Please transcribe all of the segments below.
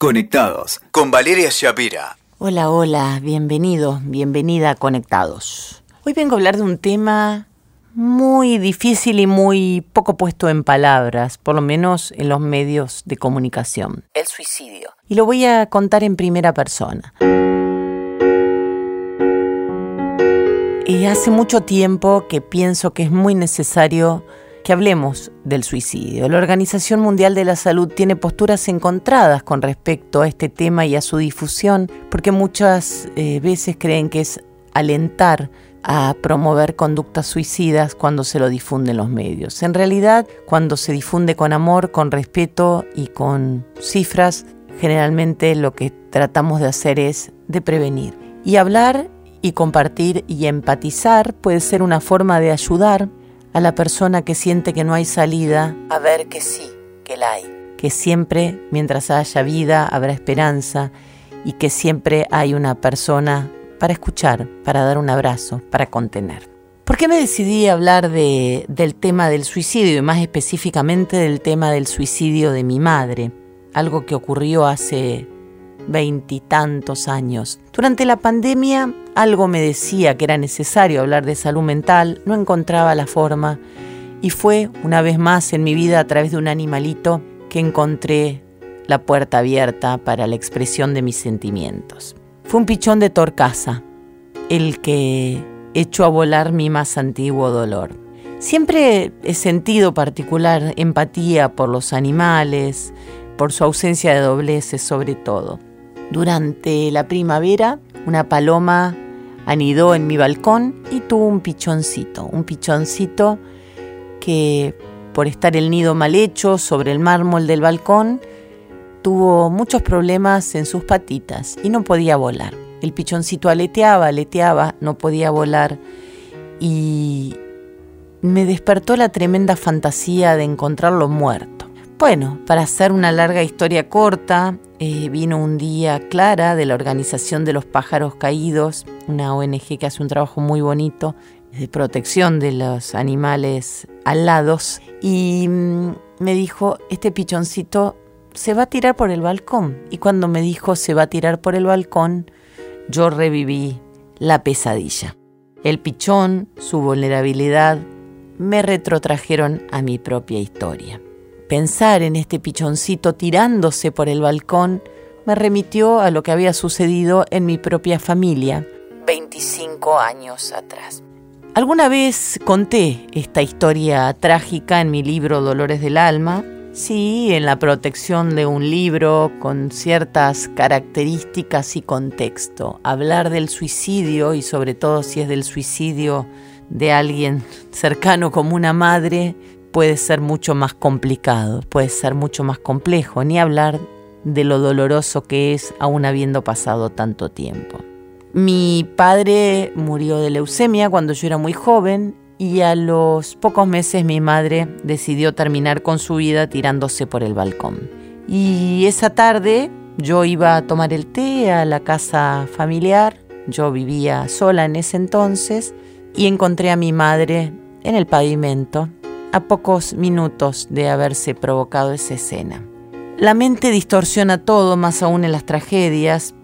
Conectados con Valeria Shapira. Hola, hola, bienvenido, bienvenida a Conectados. Hoy vengo a hablar de un tema muy difícil y muy poco puesto en palabras, por lo menos en los medios de comunicación. El suicidio. Y lo voy a contar en primera persona. Y hace mucho tiempo que pienso que es muy necesario que hablemos del suicidio. La Organización Mundial de la Salud tiene posturas encontradas con respecto a este tema y a su difusión, porque muchas eh, veces creen que es alentar a promover conductas suicidas cuando se lo difunden los medios. En realidad, cuando se difunde con amor, con respeto y con cifras, generalmente lo que tratamos de hacer es de prevenir. Y hablar y compartir y empatizar puede ser una forma de ayudar a la persona que siente que no hay salida a ver que sí, que la hay, que siempre mientras haya vida habrá esperanza y que siempre hay una persona para escuchar, para dar un abrazo, para contener. ¿Por qué me decidí a hablar de, del tema del suicidio y más específicamente del tema del suicidio de mi madre? Algo que ocurrió hace veintitantos años. Durante la pandemia algo me decía que era necesario hablar de salud mental, no encontraba la forma y fue una vez más en mi vida a través de un animalito que encontré la puerta abierta para la expresión de mis sentimientos. Fue un pichón de torcaza, el que echó a volar mi más antiguo dolor. Siempre he sentido particular empatía por los animales, por su ausencia de dobleces sobre todo. Durante la primavera, una paloma anidó en mi balcón y tuvo un pichoncito, un pichoncito que por estar el nido mal hecho sobre el mármol del balcón, tuvo muchos problemas en sus patitas y no podía volar. El pichoncito aleteaba, aleteaba, no podía volar y me despertó la tremenda fantasía de encontrarlo muerto. Bueno, para hacer una larga historia corta, eh, vino un día Clara de la Organización de los Pájaros Caídos, una ONG que hace un trabajo muy bonito de protección de los animales alados, y mm, me dijo, este pichoncito se va a tirar por el balcón. Y cuando me dijo se va a tirar por el balcón, yo reviví la pesadilla. El pichón, su vulnerabilidad, me retrotrajeron a mi propia historia. Pensar en este pichoncito tirándose por el balcón me remitió a lo que había sucedido en mi propia familia 25 años atrás. Alguna vez conté esta historia trágica en mi libro Dolores del Alma, sí, en la protección de un libro con ciertas características y contexto. Hablar del suicidio y sobre todo si es del suicidio de alguien cercano como una madre puede ser mucho más complicado, puede ser mucho más complejo, ni hablar de lo doloroso que es aún habiendo pasado tanto tiempo. Mi padre murió de leucemia cuando yo era muy joven y a los pocos meses mi madre decidió terminar con su vida tirándose por el balcón. Y esa tarde yo iba a tomar el té a la casa familiar, yo vivía sola en ese entonces, y encontré a mi madre en el pavimento a pocos minutos de haberse provocado esa escena. La mente distorsiona todo, más aún en las tragedias,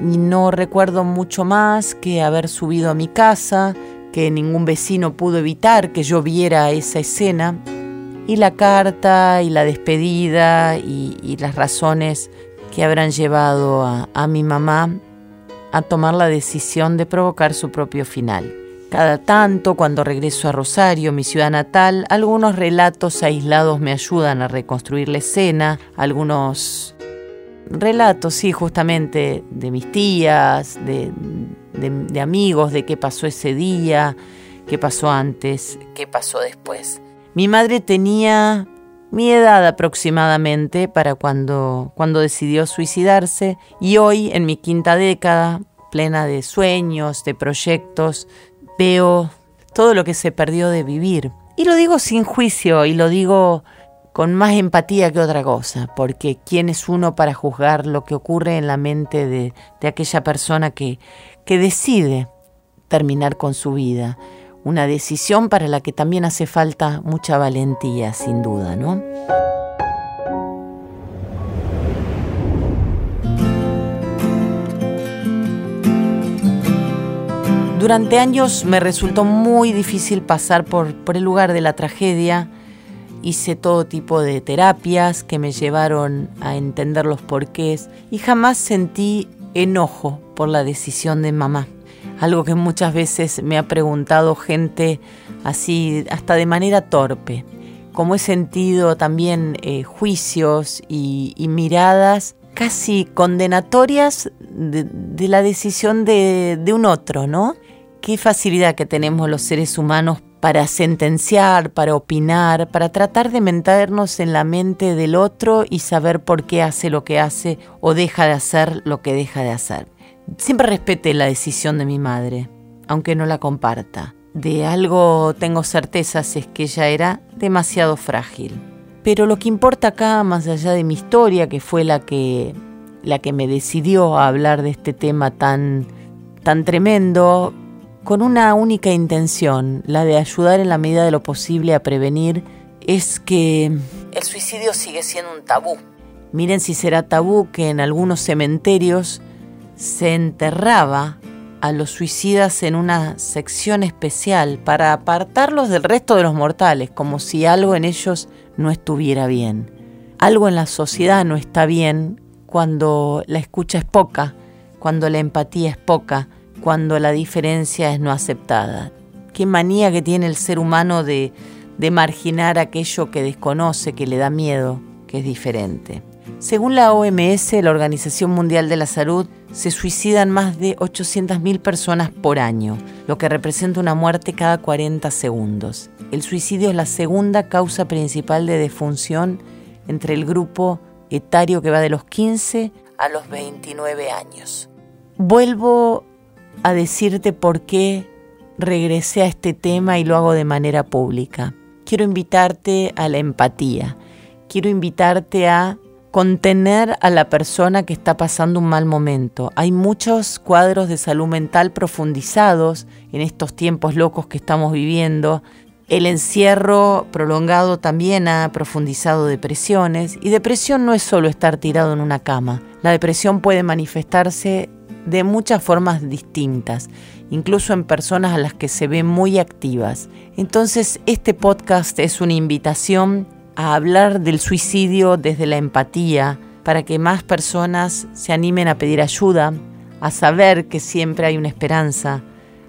y no recuerdo mucho más que haber subido a mi casa, que ningún vecino pudo evitar que yo viera esa escena, y la carta y la despedida y, las razones que habrán llevado a mi mamá a tomar la decisión de provocar su propio final. Cada tanto, cuando regreso a Rosario, mi ciudad natal, algunos relatos aislados me ayudan a reconstruir la escena, algunos relatos, sí, justamente de mis tías, de, amigos, de qué pasó ese día, qué pasó antes, qué pasó después. Mi madre tenía mi edad aproximadamente para cuando, cuando decidió suicidarse y hoy, en mi quinta década, plena de sueños, de proyectos, veo todo lo que se perdió de vivir. Y lo digo sin juicio y lo digo con más empatía que otra cosa, porque ¿quién es uno para juzgar lo que ocurre en la mente de, aquella persona que, que decide terminar con su vida? Una decisión para la que también hace falta mucha valentía, sin duda, ¿no? Durante años me resultó muy difícil pasar por, por el lugar de la tragedia. Hice todo tipo de terapias que me llevaron a entender los porqués y jamás sentí enojo por la decisión de mamá. Algo que muchas veces me ha preguntado gente así, hasta de manera torpe. Como he sentido también eh, juicios y, miradas casi condenatorias de, la decisión de, de un otro, ¿no? Qué facilidad que tenemos los seres humanos para sentenciar, para opinar, para tratar de meternos en la mente del otro y saber por qué hace lo que hace o deja de hacer lo que deja de hacer. Siempre respeté la decisión de mi madre, aunque no la comparta. De algo tengo certezas es que ella era demasiado frágil. Pero lo que importa acá, más allá de mi historia, que fue la que, la que me decidió a hablar de este tema tan, tan tremendo, con una única intención, la de ayudar en la medida de lo posible a prevenir, es que el suicidio sigue siendo un tabú. Miren si será tabú que en algunos cementerios se enterraba a los suicidas en una sección especial para apartarlos del resto de los mortales, como si algo en ellos no estuviera bien. Algo en la sociedad no está bien cuando la escucha es poca, cuando la empatía es poca, cuando la diferencia es no aceptada. Qué manía que tiene el ser humano de, de marginar aquello que desconoce, que le da miedo, que es diferente. Según la OMS, la Organización Mundial de la Salud, se suicidan más de 800.000 personas por año, lo que representa una muerte cada 40 segundos. El suicidio es la segunda causa principal de defunción entre el grupo etario que va de los 15 a los 29 años. Vuelvo a decirte por qué regresé a este tema y lo hago de manera pública. Quiero invitarte a la empatía. Quiero invitarte a contener a la persona que está pasando un mal momento. Hay muchos cuadros de salud mental profundizados en estos tiempos locos que estamos viviendo. El encierro prolongado también ha profundizado depresiones y depresión no es solo estar tirado en una cama. La depresión puede manifestarse de muchas formas distintas, incluso en personas a las que se ven muy activas. Entonces, este podcast es una invitación a hablar del suicidio desde la empatía para que más personas se animen a pedir ayuda, a saber que siempre hay una esperanza,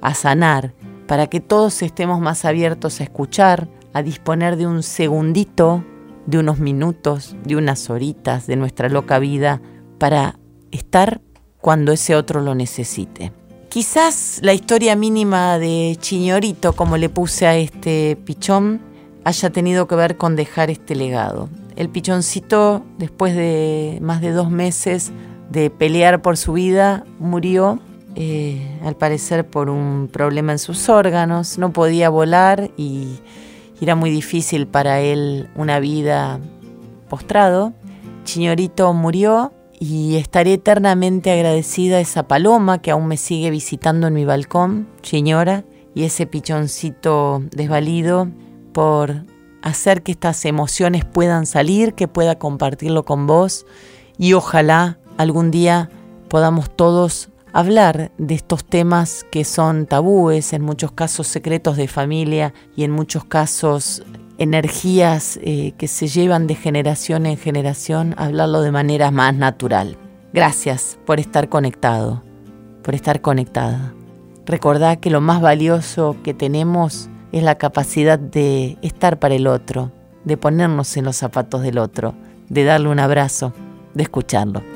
a sanar, para que todos estemos más abiertos a escuchar, a disponer de un segundito, de unos minutos, de unas horitas de nuestra loca vida para estar cuando ese otro lo necesite. Quizás la historia mínima de Chiñorito, como le puse a este pichón, haya tenido que ver con dejar este legado. El pichoncito, después de más de dos meses de pelear por su vida, murió, eh, al parecer por un problema en sus órganos, no podía volar y era muy difícil para él una vida postrado. Chiñorito murió y estaré eternamente agradecida a esa paloma que aún me sigue visitando en mi balcón, señora, y ese pichoncito desvalido por hacer que estas emociones puedan salir, que pueda compartirlo con vos. Y ojalá algún día podamos todos hablar de estos temas que son tabúes, en muchos casos secretos de familia y en muchos casos energías eh, que se llevan de generación en generación, hablarlo de manera más natural. Gracias por estar conectado, por estar conectada. Recordá que lo más valioso que tenemos es la capacidad de estar para el otro, de ponernos en los zapatos del otro, de darle un abrazo, de escucharlo.